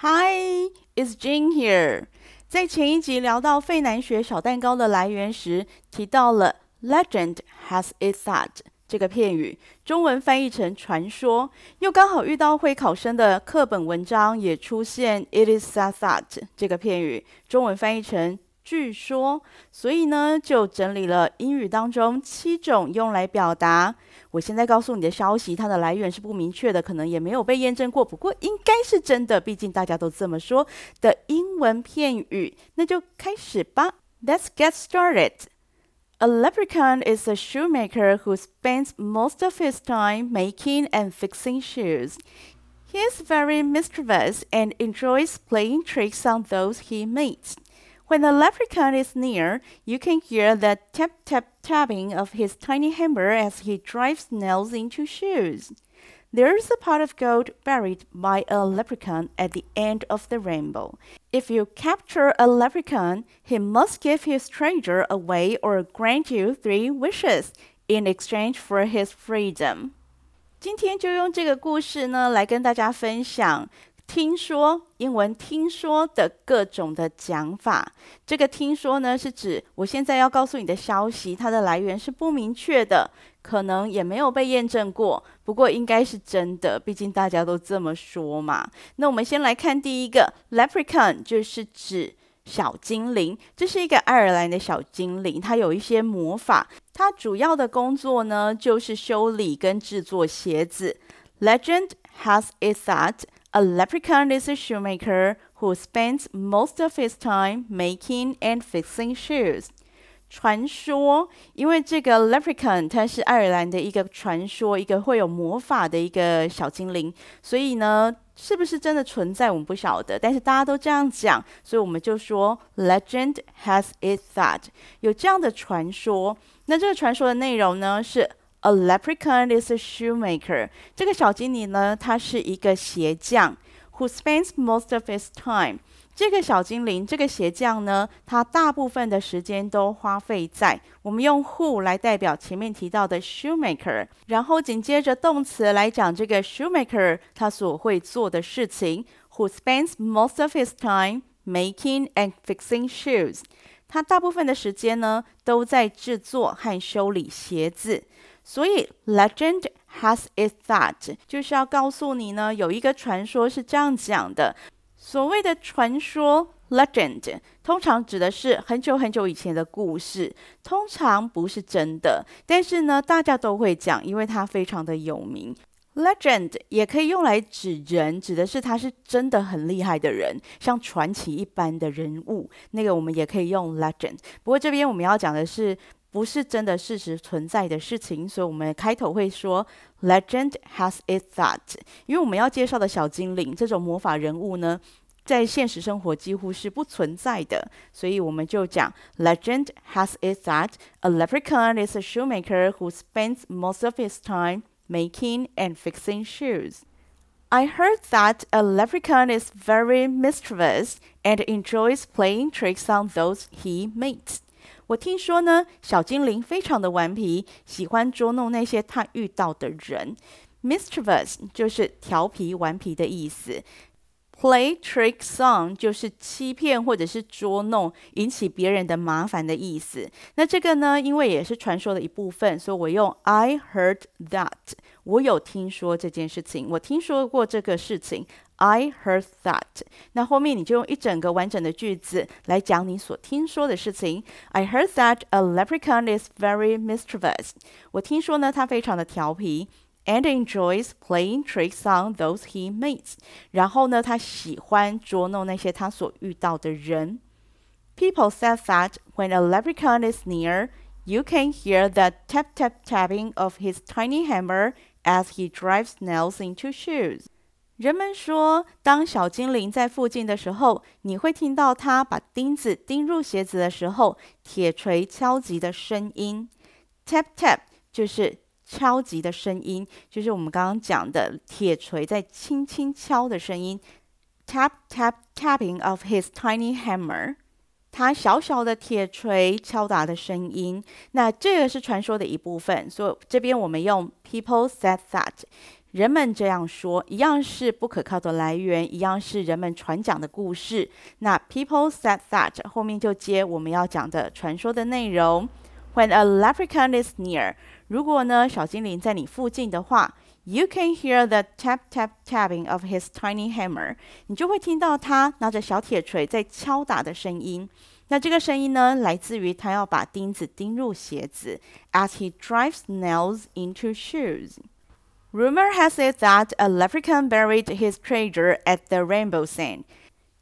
Hi, it's Jane here. 在前一集聊到费南雪小蛋糕的来源时，提到了 “legend has it that” 这个片语，中文翻译成“传说”，又刚好遇到会考生的课本文章也出现 “it is said that” 这个片语，中文翻译成。据说，所以呢，就整理了英语当中七种用来表达。我现在告诉你的消息，它的来源是不明确的，可能也没有被验证过，不过应该是真的，毕竟大家都这么说的英文片语。那就开始吧。Let's get started. A leprechaun is a shoemaker who spends most of his time making and fixing shoes. He is very mischievous and enjoys playing tricks on those he meets. When the leprechaun is near, you can hear the tap-tap-tapping of his tiny hammer as he drives nails into shoes. There's a pot of gold buried by a leprechaun at the end of the rainbow. If you capture a leprechaun, he must give his treasure away or grant you three wishes in exchange for his freedom. 今天就用这个故事呢，来跟大家分享。 听说英文听说的各种的讲法，这个听说呢，是指我现在要告诉你的消息，它的来源是不明确的，可能也没有被验证过，不过应该是真的，毕竟大家都这么说嘛。那我们先来看第一个，Leprechaun 就是指小精灵，这是一个爱尔兰的小精灵，它有一些魔法，它主要的工作呢就是修理跟制作鞋子。Legend has it that A leprechaun is a shoemaker who spends most of his time making and fixing shoes. 传说，因为这个 leprechaun 它是爱尔兰的一个传说，一个会有魔法的一个小精灵，所以呢，是不是真的存在我们不晓得，但是大家都这样讲，所以我们就说 legend has it that 有这样的传说。那这个传说的内容呢是。 A leprechaun is a shoemaker。这个小精灵呢，他是一个鞋匠，who spends most of his time。这个小精灵，这个鞋匠呢，他大部分的时间都花费在我们用 who 来代表前面提到的 shoemaker，然后紧接着动词来讲这个 shoemaker 他所会做的事情，who spends most of his time making and fixing shoes。他大部分的时间呢，都在制作和修理鞋子。所以，legend has it that 就是要告诉你呢，有一个传说是这样讲的。所谓的传说 legend 通常指的是很久很久以前的故事，通常不是真的，但是呢，大家都会讲，因为它非常的有名。legend 也可以用来指人，指的是他是真的很厉害的人，像传奇一般的人物，那个我们也可以用 legend。不过这边我们要讲的是。不是真的事实存在的事情，所以我们开头会说 Legend has it that，因为我们要介绍的小精灵这种魔法人物呢，在现实生活几乎是不存在的，所以我们就讲 Legend has it that a leprechaun is a shoemaker who spends most of his time making and fixing shoes. I heard that a leprechaun is very mischievous and enjoys playing tricks on those he meets. 我听说呢，小精灵非常的顽皮，喜欢捉弄那些他遇到的人。Mischievous 就是调皮、顽皮的意思。Play tricks on 就是欺骗或者是捉弄，引起别人的麻烦的意思。那这个呢，因为也是传说的一部分，所以我用 I heard that。我有听说这件事情，我听说过这个事情。I heard that。那后面你就用一整个完整的句子来讲你所听说的事情。I heard that a leprechaun is very mischievous。我听说呢，他非常的调皮，and enjoys playing tricks on those he meets。然后呢，他喜欢捉弄那些他所遇到的人。People said that when a leprechaun is near, you can hear the tap tap tapping of his tiny hammer as he drives nails into shoes. 人们说，当小精灵在附近的时候，你会听到他把钉子钉入鞋子的时候，铁锤敲击的声音。Tap tap 就是敲击的声音，就是我们刚刚讲的铁锤在轻轻敲的声音。Tap tap tapping of his tiny hammer，他小小的铁锤敲打的声音。那这个是传说的一部分，所以这边我们用 People said that。人们这样说，一样是不可靠的来源，一样是人们传讲的故事。那 people said that 后面就接我们要讲的传说的内容。When a leprechaun is near，如果呢小精灵在你附近的话，you can hear the tap tap tapping of his tiny hammer，你就会听到他拿着小铁锤在敲打的声音。那这个声音呢，来自于他要把钉子钉入鞋子，as he drives nails into shoes。Rumor has it that a leprechaun buried his treasure at the rainbow sand。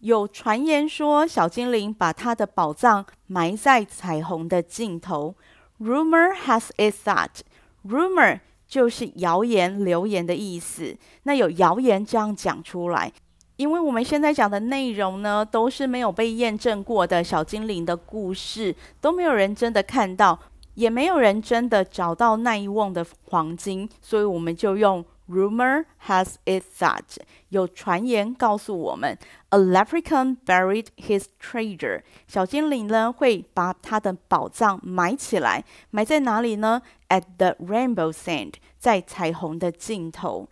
有传言说，小精灵把他的宝藏埋在彩虹的尽头。Rumor has it that rumor 就是谣言、流言的意思。那有谣言这样讲出来。因为我们现在讲的内容呢，都是没有被验证过的小精灵的故事，都没有人真的看到，也没有人真的找到那一瓮的黄金，所以我们就用 rumor has it that 有传言告诉我们，a leprechaun buried his treasure，小精灵呢会把他的宝藏埋起来，埋在哪里呢？At the rainbow sand，在彩虹的尽头。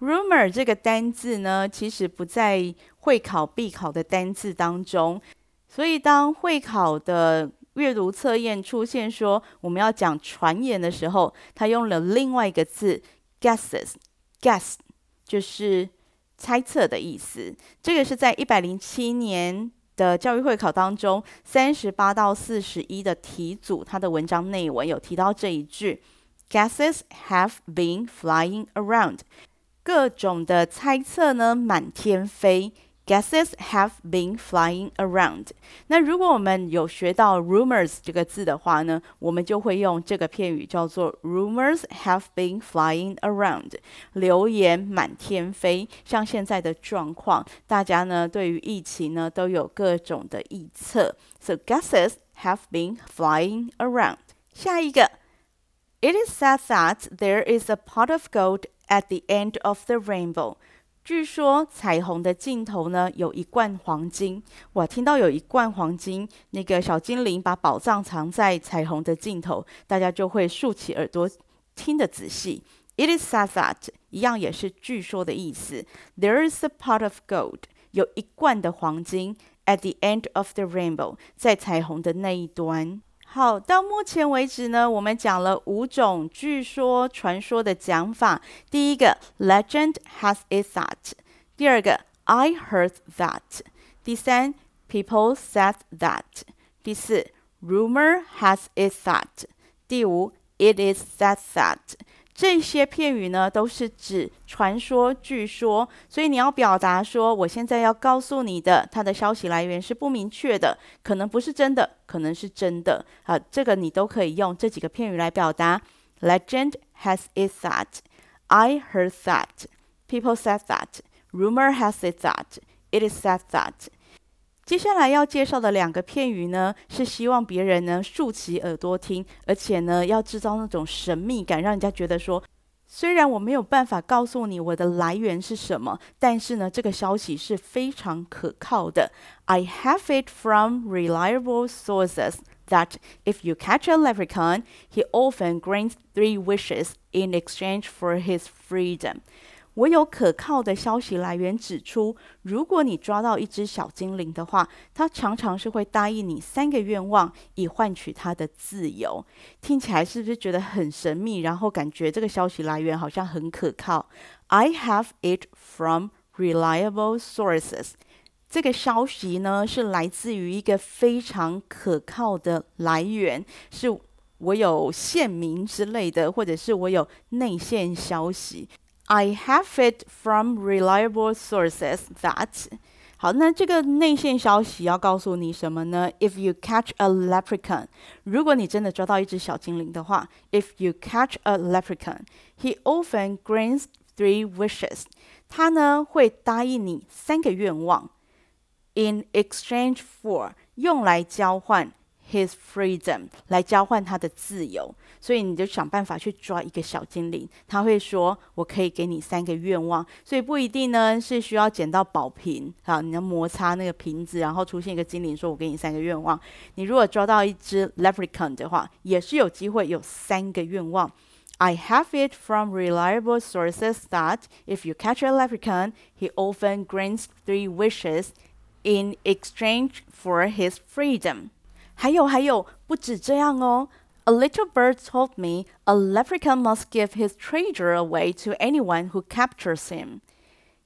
Rumor 这个单字呢，其实不在会考必考的单字当中，所以当会考的阅读测验出现说我们要讲传言的时候，他用了另外一个字 guesses，guess 就是猜测的意思。这个是在一百零七年的教育会考当中，三十八到四十一的题组，它的文章内文有提到这一句，guesses have been flying around。各种的猜测呢，满天飞。Guesses have been flying around。那如果我们有学到 rumors 这个字的话呢，我们就会用这个片语叫做 rumors have been flying around。流言满天飞，像现在的状况，大家呢对于疫情呢都有各种的臆测。So guesses have been flying around。下一个，It is said that there is a pot of gold。At the end of the rainbow， 据说彩虹的尽头呢有一罐黄金。我听到有一罐黄金，那个小精灵把宝藏藏在彩虹的尽头，大家就会竖起耳朵听得仔细。It is said that，一样也是据说的意思。There is a pot of gold，有一罐的黄金。At the end of the rainbow，在彩虹的那一端。好，到目前为止呢，我们讲了五种据说、传说的讲法。第一个，Legend has it that；第二个，I heard that；第三，People said that；第四，Rumor has it that；第五，It is said that。这些片语呢，都是指传说、据说，所以你要表达说，我现在要告诉你的，它的消息来源是不明确的，可能不是真的，可能是真的。啊，这个你都可以用这几个片语来表达。Legend has it that, I heard that, people said that, rumor has it that, it is said that. 接下来要介绍的两个片语呢，是希望别人呢竖起耳朵听，而且呢要制造那种神秘感，让人家觉得说，虽然我没有办法告诉你我的来源是什么，但是呢这个消息是非常可靠的。I have it from reliable sources that if you catch a leprechaun, he often grants three wishes in exchange for his freedom. 我有可靠的消息来源指出，如果你抓到一只小精灵的话，它常常是会答应你三个愿望，以换取它的自由。听起来是不是觉得很神秘？然后感觉这个消息来源好像很可靠。I have it from reliable sources。这个消息呢，是来自于一个非常可靠的来源，是我有线民之类的，或者是我有内线消息。I have it from reliable sources that 好，那这个内线消息要告诉你什么呢？If you catch a leprechaun，如果你真的抓到一只小精灵的话，If you catch a leprechaun，he often grants three wishes。他呢会答应你三个愿望，in exchange for 用来交换。 His freedom 来交换他的自由，所以你就想办法去抓一个小精灵。他会说：“我可以给你三个愿望。”所以不一定呢是需要捡到宝瓶啊，你要摩擦那个瓶子，然后出现一个精灵说：“我给你三个愿望。”你如果抓到一只 leprechaun 的话，也是有机会有三个愿望。I have it from reliable sources that if you catch a leprechaun, he often grants three wishes in exchange for his freedom. 还有还有，不止这样哦。A little bird told me a leprechaun must give his treasure away to anyone who captures him.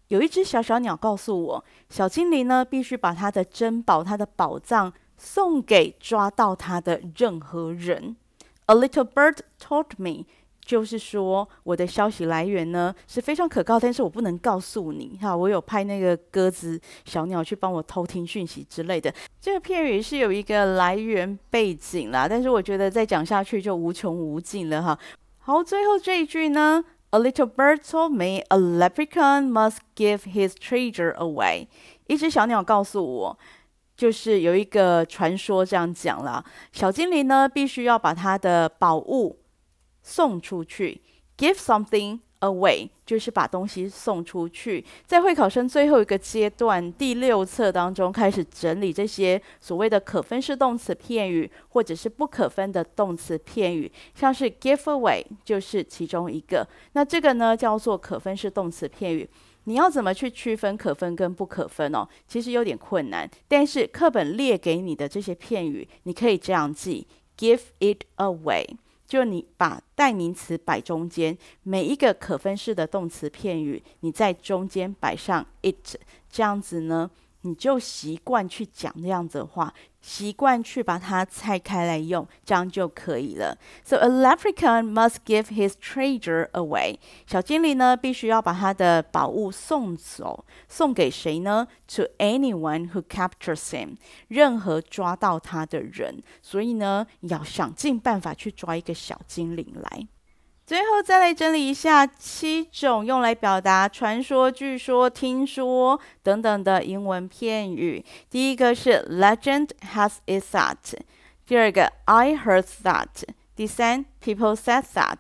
有一只小小鸟告诉我，小精灵呢必须把他的珍宝、他的宝藏送给抓到他的任何人。A little bird told me。 就是说，我的消息来源呢是非常可靠，但是我不能告诉你哈。我有派那个鸽子、小鸟去帮我偷听讯息之类的。这个片语是有一个来源背景啦，但是我觉得再讲下去就无穷无尽了哈。好，最后这一句呢，A little bird told me a leprechaun must give his treasure away。一只小鸟告诉我，就是有一个传说这样讲啦，小精灵呢必须要把它的宝物。送出去，give something away，就是把东西送出去。在会考生最后一个阶段，第六册当中开始整理这些所谓的可分式动词片语，或者是不可分的动词片语，像是 give away 就是其中一个。那这个呢叫做可分式动词片语。你要怎么去区分可分跟不可分哦？其实有点困难。但是课本列给你的这些片语，你可以这样记：give it away。就你把代名词摆中间，每一个可分式的动词片语，你在中间摆上 it，这样子呢，你就习惯去讲这样子的话。习惯去把它拆开来用，这样就可以了。So a leprechaun must give his treasure away。小精灵呢，必须要把他的宝物送走，送给谁呢？To anyone who captures him，任何抓到他的人。所以呢，要想尽办法去抓一个小精灵来。最后再来整理一下七种用来表达传说、据说、听说等等的英文片语。第一个是 Legend has it that，第二个 I heard that，第三 People said that，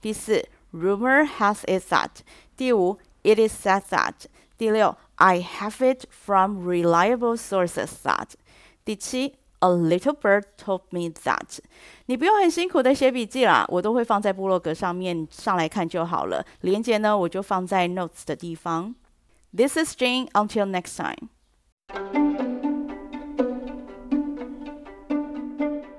第四 Rumor has it that，第五 It is said that，第六 I have it from reliable sources that，第七。A little bird told me that。你不用很辛苦的写笔记啦，我都会放在部落格上面上来看就好了。连结呢，我就放在 notes 的地方。This is Jane. Until next time.